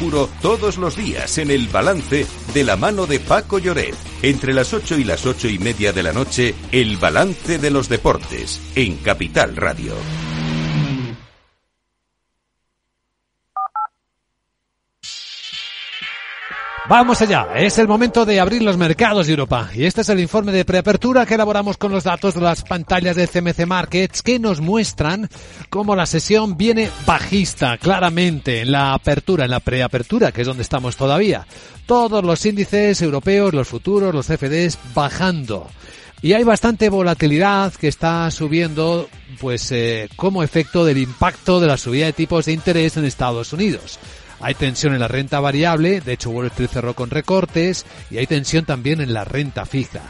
puro todos los días en el balance de la mano de Paco Lloret. Entre las 8 y las ocho y media de la noche, el balance de los deportes en Capital Radio. Vamos allá, es el momento de abrir los mercados de Europa y este es el informe de preapertura que elaboramos con los datos de las pantallas de CMC Markets que nos muestran cómo la sesión viene bajista claramente en la apertura, en la preapertura, que es donde estamos todavía. Todos los índices europeos, los futuros, los CFDs bajando. Y hay bastante volatilidad que está subiendo, pues, eh, como efecto del impacto de la subida de tipos de interés en Estados Unidos. Hay tensión en la renta variable, de hecho Wall Street cerró con recortes y hay tensión también en la renta fija.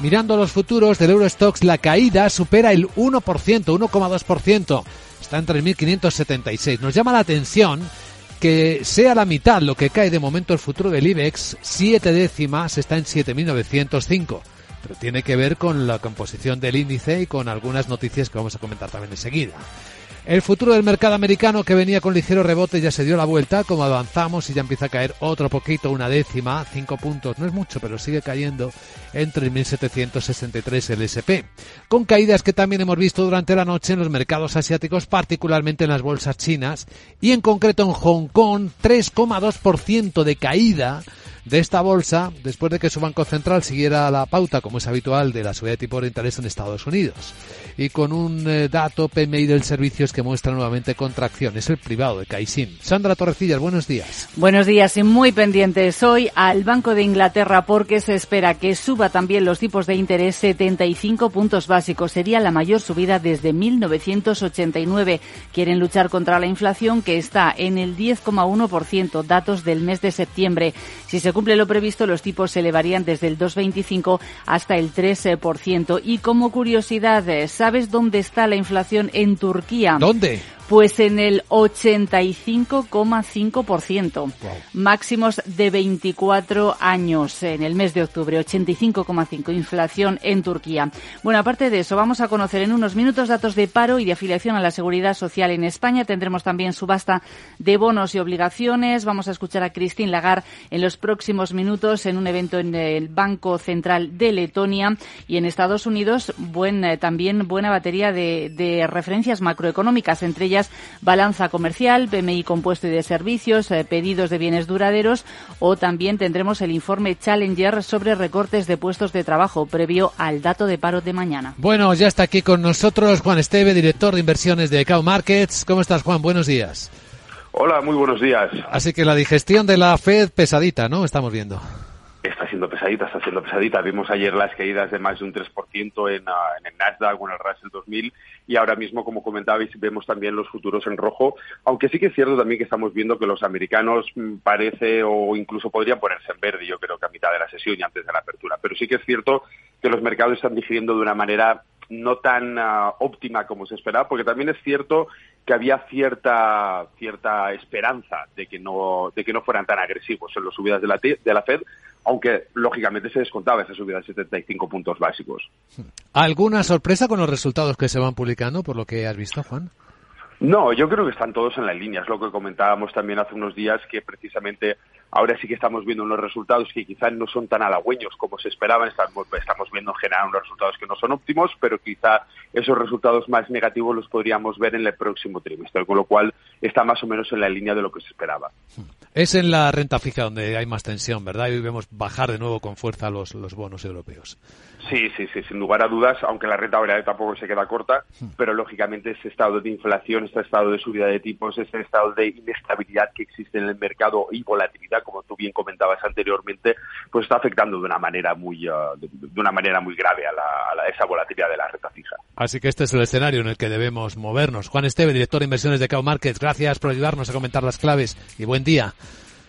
Mirando los futuros del Eurostox, la caída supera el 1%, 1,2%. Está en 3.576. Nos llama la atención que sea la mitad lo que cae de momento el futuro del IBEX, siete décimas, está en 7.905. Pero tiene que ver con la composición del índice y con algunas noticias que vamos a comentar también enseguida. El futuro del mercado americano que venía con ligero rebote ya se dio la vuelta, como avanzamos y ya empieza a caer otro poquito, una décima, cinco puntos, no es mucho, pero sigue cayendo en 3.763 el SP. Con caídas que también hemos visto durante la noche en los mercados asiáticos, particularmente en las bolsas chinas y en concreto en Hong Kong, 3,2% de caída de esta bolsa después de que su Banco Central siguiera la pauta, como es habitual, de la subida de tipo de interés en Estados Unidos. Y con un eh, dato PMI del servicios que muestra nuevamente contracción. Es el privado de Caixin. Sandra Torrecillas, buenos días. Buenos días y muy pendientes hoy al Banco de Inglaterra porque se espera que suba también los tipos de interés 75 puntos básicos. Sería la mayor subida desde 1989. Quieren luchar contra la inflación que está en el 10,1%, datos del mes de septiembre. Si se cumple lo previsto, los tipos se elevarían desde el 2,25 hasta el 3%. Y como curiosidad, ¿sabes dónde está la inflación en Turquía? ¿Dónde? Pues en el 85,5%. Máximos de 24 años en el mes de octubre. 85,5 inflación en Turquía. Bueno, aparte de eso, vamos a conocer en unos minutos datos de paro y de afiliación a la seguridad social en España. Tendremos también subasta de bonos y obligaciones. Vamos a escuchar a Christine Lagarde en los próximos minutos en un evento en el Banco Central de Letonia y en Estados Unidos. Buen, eh, también buena batería de, de referencias macroeconómicas, entre ellas balanza comercial, PMI compuesto y de servicios, eh, pedidos de bienes duraderos o también tendremos el informe Challenger sobre recortes de puestos de trabajo previo al dato de paro de mañana. Bueno, ya está aquí con nosotros Juan Esteve, director de inversiones de Cow Markets. ¿Cómo estás, Juan? Buenos días. Hola, muy buenos días. Así que la digestión de la Fed pesadita, ¿no? Estamos viendo. Está siendo pesadita, está siendo pesadita. Vimos ayer las caídas de más de un 3% en, ah, en el Nasdaq o en el Russell 2000 y ahora mismo, como comentabais, vemos también los futuros en rojo, aunque sí que es cierto también que estamos viendo que los americanos mm, parece o incluso podrían ponerse en verde, yo creo que a mitad de la sesión y antes de la apertura. Pero sí que es cierto que los mercados están digiriendo de una manera no tan uh, óptima como se esperaba, porque también es cierto que había cierta cierta esperanza de que no de que no fueran tan agresivos en las subidas de la, de la Fed, aunque lógicamente se descontaba esa subida de 75 puntos básicos. ¿Alguna sorpresa con los resultados que se van publicando, por lo que has visto, Juan? No, yo creo que están todos en la línea. Es lo que comentábamos también hace unos días, que precisamente ahora sí que estamos viendo unos resultados que quizás no son tan halagüeños como se esperaban. Estamos, estamos viendo en general unos resultados que no son óptimos, pero quizá esos resultados más negativos los podríamos ver en el próximo trimestre, con lo cual está más o menos en la línea de lo que se esperaba. Es en la renta fija donde hay más tensión, ¿verdad? Y vemos bajar de nuevo con fuerza los, los bonos europeos. Sí, sí, sí, sin lugar a dudas, aunque la renta variable tampoco se queda corta, pero lógicamente ese estado de inflación, este estado de subida de tipos, este estado de inestabilidad que existe en el mercado y volatilidad, como tú bien comentabas anteriormente, pues está afectando de una manera muy, uh, de, una manera muy grave a, la, a la, esa volatilidad de la renta fija. Así que este es el escenario en el que debemos movernos. Juan Esteve, director de inversiones de Cow Markets, gracias por ayudarnos a comentar las claves y buen día.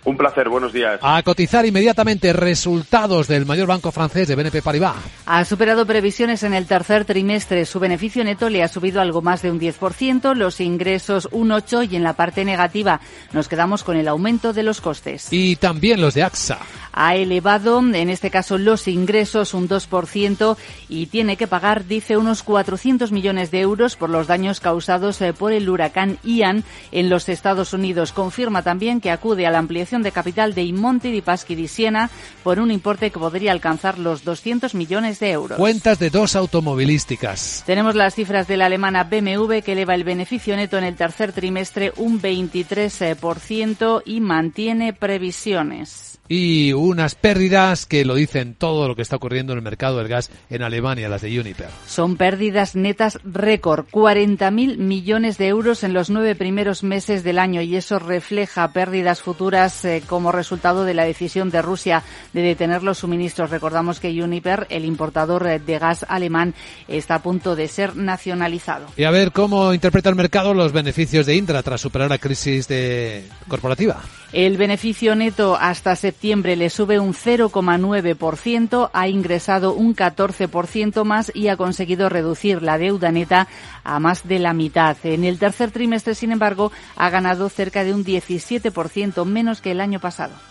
Un placer, buenos días. A cotizar inmediatamente resultados del mayor banco francés de BNP Paribas. Ha superado previsiones en el tercer trimestre. Su beneficio neto le ha subido algo más de un 10%, los ingresos un 8% y en la parte negativa nos quedamos con el aumento de los costes. Y también los de AXA. Ha elevado, en este caso, los ingresos un 2% y tiene que pagar, dice, unos 400 millones de euros por los daños causados eh, por el huracán Ian en los Estados Unidos. Confirma también que acude a la ampliación de capital de Imonti di Paschi di Siena por un importe que podría alcanzar los 200 millones de euros. Cuentas de dos automovilísticas. Tenemos las cifras de la alemana BMW que eleva el beneficio neto en el tercer trimestre un 23% y mantiene previsiones y unas pérdidas que lo dicen todo lo que está ocurriendo en el mercado del gas en Alemania, las de Uniper. Son pérdidas netas récord, 40.000 millones de euros en los nueve primeros meses del año y eso refleja pérdidas futuras eh, como resultado de la decisión de Rusia de detener los suministros. Recordamos que Uniper, el importador eh, de gas alemán, está a punto de ser nacionalizado. Y a ver cómo interpreta el mercado los beneficios de Indra tras superar la crisis de corporativa. El beneficio neto hasta septiembre le sube un 0,9%, ha ingresado un 14% más y ha conseguido reducir la deuda neta a más de la mitad. En el tercer trimestre, sin embargo, ha ganado cerca de un 17% menos que el año pasado.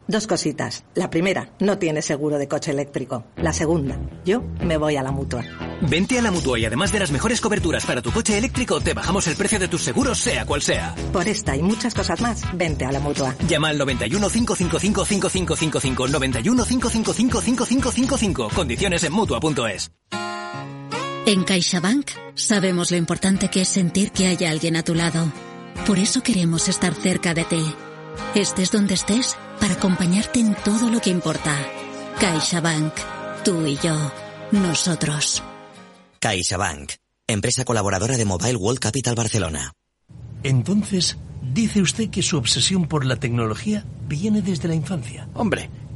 Dos cositas. La primera, no tiene seguro de coche eléctrico. La segunda, yo me voy a la mutua. Vente a la mutua y además de las mejores coberturas para tu coche eléctrico, te bajamos el precio de tus seguros, sea cual sea. Por esta y muchas cosas más, vente a la mutua. Llama al 91 555 5555 91 555 5555. Condiciones en mutua.es. En CaixaBank sabemos lo importante que es sentir que hay alguien a tu lado. Por eso queremos estar cerca de ti. Estés donde estés para acompañarte en todo lo que importa. CaixaBank. Tú y yo. Nosotros. CaixaBank. Empresa colaboradora de Mobile World Capital Barcelona. Entonces, dice usted que su obsesión por la tecnología viene desde la infancia. Hombre,